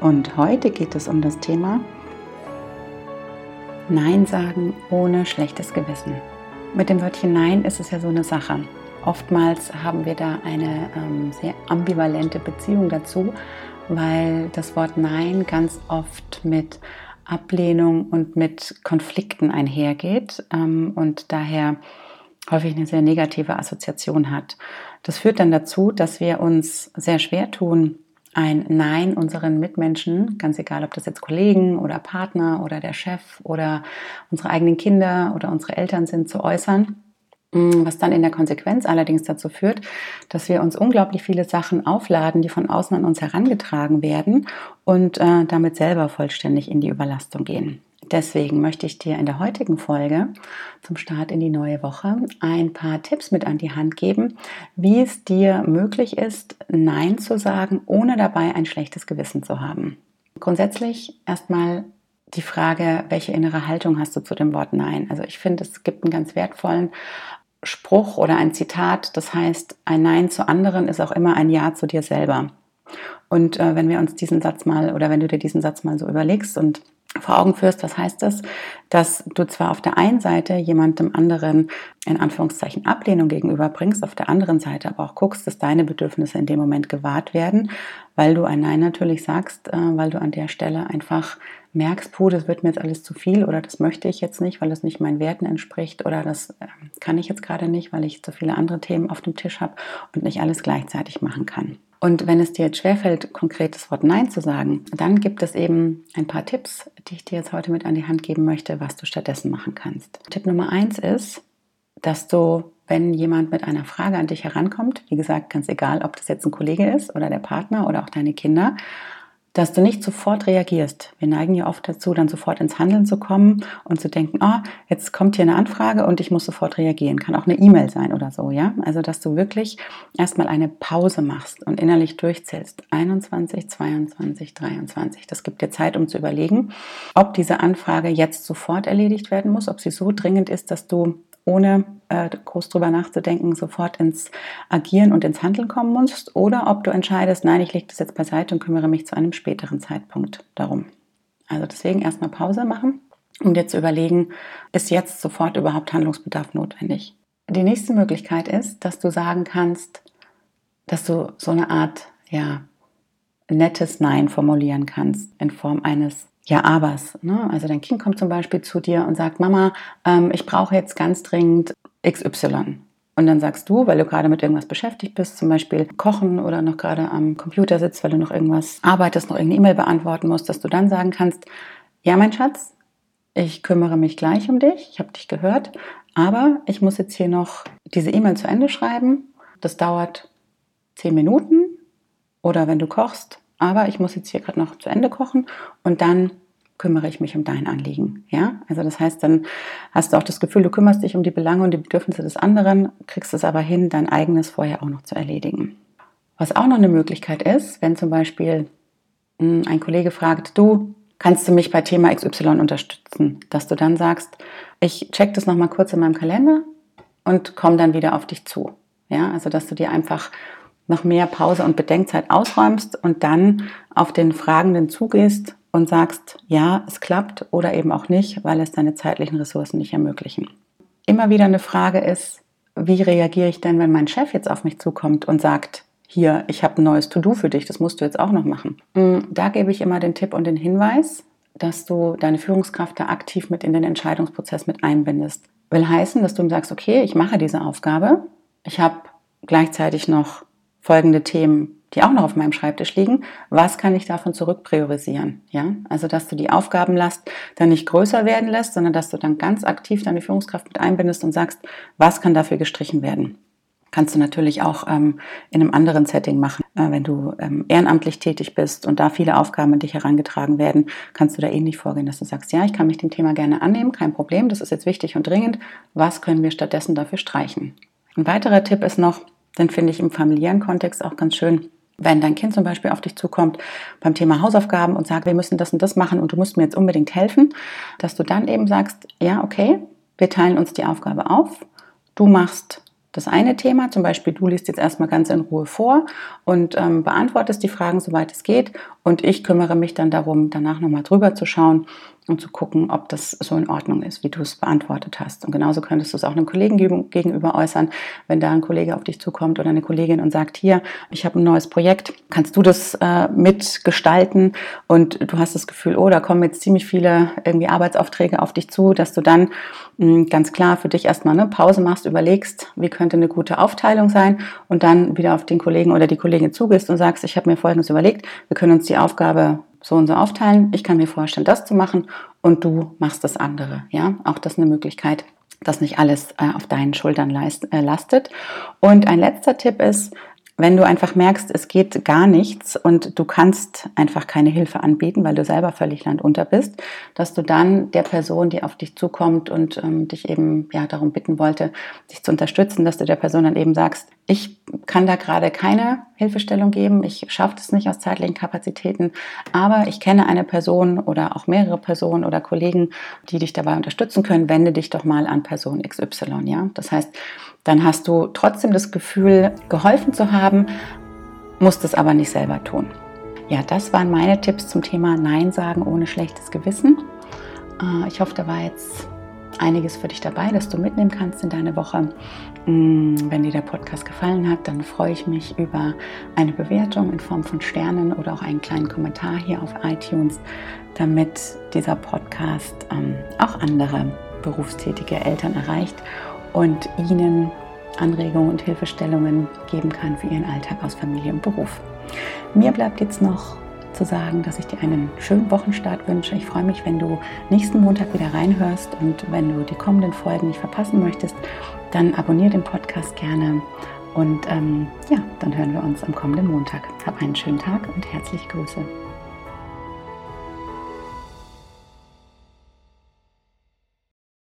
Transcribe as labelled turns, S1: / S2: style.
S1: Und heute geht es um das Thema Nein sagen ohne schlechtes Gewissen. Mit dem Wörtchen Nein ist es ja so eine Sache. Oftmals haben wir da eine ähm, sehr ambivalente Beziehung dazu, weil das Wort Nein ganz oft mit Ablehnung und mit Konflikten einhergeht ähm, und daher häufig eine sehr negative Assoziation hat. Das führt dann dazu, dass wir uns sehr schwer tun, ein Nein unseren Mitmenschen, ganz egal, ob das jetzt Kollegen oder Partner oder der Chef oder unsere eigenen Kinder oder unsere Eltern sind, zu äußern. Mm, was dann in der Konsequenz allerdings dazu führt, dass wir uns unglaublich viele Sachen aufladen, die von außen an uns herangetragen werden und äh, damit selber vollständig in die Überlastung gehen. Deswegen möchte ich dir in der heutigen Folge zum Start in die neue Woche ein paar Tipps mit an die Hand geben, wie es dir möglich ist, Nein zu sagen, ohne dabei ein schlechtes Gewissen zu haben. Grundsätzlich erstmal die Frage, welche innere Haltung hast du zu dem Wort Nein? Also ich finde, es gibt einen ganz wertvollen Spruch oder ein Zitat, das heißt, ein Nein zu anderen ist auch immer ein Ja zu dir selber. Und äh, wenn wir uns diesen Satz mal oder wenn du dir diesen Satz mal so überlegst und vor Augen führst, was heißt das? Dass du zwar auf der einen Seite jemandem anderen in Anführungszeichen Ablehnung gegenüberbringst, auf der anderen Seite aber auch guckst, dass deine Bedürfnisse in dem Moment gewahrt werden, weil du ein Nein natürlich sagst, äh, weil du an der Stelle einfach merkst, puh, das wird mir jetzt alles zu viel oder das möchte ich jetzt nicht, weil es nicht meinen Werten entspricht oder das äh, kann ich jetzt gerade nicht, weil ich zu viele andere Themen auf dem Tisch habe und nicht alles gleichzeitig machen kann. Und wenn es dir jetzt schwerfällt, konkret das Wort Nein zu sagen, dann gibt es eben ein paar Tipps, die ich dir jetzt heute mit an die Hand geben möchte, was du stattdessen machen kannst. Tipp Nummer eins ist, dass du, wenn jemand mit einer Frage an dich herankommt, wie gesagt, ganz egal, ob das jetzt ein Kollege ist oder der Partner oder auch deine Kinder, dass du nicht sofort reagierst. Wir neigen ja oft dazu, dann sofort ins Handeln zu kommen und zu denken, ah, oh, jetzt kommt hier eine Anfrage und ich muss sofort reagieren. Kann auch eine E-Mail sein oder so, ja? Also, dass du wirklich erstmal eine Pause machst und innerlich durchzählst. 21, 22, 23. Das gibt dir Zeit, um zu überlegen, ob diese Anfrage jetzt sofort erledigt werden muss, ob sie so dringend ist, dass du ohne äh, groß drüber nachzudenken, sofort ins Agieren und ins Handeln kommen musst oder ob du entscheidest, nein, ich lege das jetzt beiseite und kümmere mich zu einem späteren Zeitpunkt darum. Also deswegen erstmal Pause machen, um dir zu überlegen, ist jetzt sofort überhaupt Handlungsbedarf notwendig. Die nächste Möglichkeit ist, dass du sagen kannst, dass du so eine Art, ja, nettes Nein formulieren kannst in Form eines ja, abers. Ne? Also dein Kind kommt zum Beispiel zu dir und sagt, Mama, ähm, ich brauche jetzt ganz dringend XY. Und dann sagst du, weil du gerade mit irgendwas beschäftigt bist, zum Beispiel kochen oder noch gerade am Computer sitzt, weil du noch irgendwas arbeitest, noch irgendeine E-Mail beantworten musst, dass du dann sagen kannst, ja, mein Schatz, ich kümmere mich gleich um dich, ich habe dich gehört, aber ich muss jetzt hier noch diese E-Mail zu Ende schreiben. Das dauert zehn Minuten. Oder wenn du kochst, aber ich muss jetzt hier gerade noch zu Ende kochen und dann kümmere ich mich um dein Anliegen. Ja, also das heißt, dann hast du auch das Gefühl, du kümmerst dich um die Belange und die Bedürfnisse des anderen, kriegst es aber hin, dein eigenes vorher auch noch zu erledigen. Was auch noch eine Möglichkeit ist, wenn zum Beispiel hm, ein Kollege fragt, du, kannst du mich bei Thema XY unterstützen, dass du dann sagst, ich check das nochmal kurz in meinem Kalender und komme dann wieder auf dich zu. Ja, also dass du dir einfach noch mehr Pause und Bedenkzeit ausräumst und dann auf den Fragenden zugehst und sagst, ja, es klappt oder eben auch nicht, weil es deine zeitlichen Ressourcen nicht ermöglichen. Immer wieder eine Frage ist, wie reagiere ich denn, wenn mein Chef jetzt auf mich zukommt und sagt, hier, ich habe ein neues To-Do für dich, das musst du jetzt auch noch machen. Mm, da gebe ich immer den Tipp und den Hinweis, dass du deine Führungskraft da aktiv mit in den Entscheidungsprozess mit einbindest. Will heißen, dass du ihm sagst, okay, ich mache diese Aufgabe, ich habe gleichzeitig noch folgende Themen, die auch noch auf meinem Schreibtisch liegen. Was kann ich davon zurückpriorisieren? Ja, also dass du die Aufgabenlast dann nicht größer werden lässt, sondern dass du dann ganz aktiv deine Führungskraft mit einbindest und sagst, was kann dafür gestrichen werden? Kannst du natürlich auch ähm, in einem anderen Setting machen. Äh, wenn du ähm, ehrenamtlich tätig bist und da viele Aufgaben an dich herangetragen werden, kannst du da ähnlich vorgehen, dass du sagst, ja, ich kann mich dem Thema gerne annehmen, kein Problem, das ist jetzt wichtig und dringend. Was können wir stattdessen dafür streichen? Ein weiterer Tipp ist noch, den finde ich im familiären Kontext auch ganz schön, wenn dein Kind zum Beispiel auf dich zukommt beim Thema Hausaufgaben und sagt, wir müssen das und das machen und du musst mir jetzt unbedingt helfen, dass du dann eben sagst, ja, okay, wir teilen uns die Aufgabe auf. Du machst das eine Thema, zum Beispiel du liest jetzt erstmal ganz in Ruhe vor und ähm, beantwortest die Fragen, soweit es geht. Und ich kümmere mich dann darum, danach nochmal drüber zu schauen und zu gucken, ob das so in Ordnung ist, wie du es beantwortet hast. Und genauso könntest du es auch einem Kollegen gegenüber äußern, wenn da ein Kollege auf dich zukommt oder eine Kollegin und sagt, hier, ich habe ein neues Projekt, kannst du das äh, mitgestalten? Und du hast das Gefühl, oh, da kommen jetzt ziemlich viele irgendwie Arbeitsaufträge auf dich zu, dass du dann mh, hm, ganz klar für dich erstmal eine Pause machst, überlegst, wie könnte eine gute Aufteilung sein und dann wieder auf den Kollegen oder die Kollegin zugehst und sagst, ich habe mir Folgendes überlegt, wir können uns die Aufgabe so und so aufteilen. Ich kann mir vorstellen, das zu machen und du machst das andere. Ja, auch das ist eine Möglichkeit, dass nicht alles äh, auf deinen Schultern leist, äh, lastet. Und ein letzter Tipp ist, wenn du einfach merkst, es geht gar nichts und du kannst einfach keine Hilfe anbieten, weil du selber völlig landunter bist, dass du dann der Person, die auf dich zukommt und ähm, dich eben ja darum bitten wollte, dich zu unterstützen, dass du der Person dann eben sagst, ich kann da gerade keine Hilfestellung geben, ich schaffe es nicht aus zeitlichen Kapazitäten, aber ich kenne eine Person oder auch mehrere Personen oder Kollegen, die dich dabei unterstützen können, wende dich doch mal an Person XY, ja? Das heißt, dann hast du trotzdem das Gefühl, geholfen zu haben, musst es aber nicht selber tun. Ja, das waren meine Tipps zum Thema Nein sagen ohne schlechtes Gewissen. Äh, ich hoffe, da war jetzt einiges für dich dabei, dass du mitnehmen kannst in deine Woche. Mm, wenn dir der Podcast gefallen hat, dann freue ich mich über eine Bewertung in Form von Sternen oder auch einen kleinen Kommentar hier auf iTunes, damit dieser Podcast ähm, auch andere berufstätige Eltern erreicht und ihnen Anregungen und Hilfestellungen geben kann für ihren Alltag aus Familie und Beruf. Mir bleibt jetzt noch zu sagen, dass ich dir einen schönen Wochenstart wünsche. Ich freue mich, wenn du nächsten Montag wieder reinhörst und wenn du die kommenden Folgen nicht verpassen möchtest, dann abonniere den Podcast gerne und ähm, ja, dann hören wir uns am kommenden Montag. Hab einen schönen Tag und herzliche Grüße.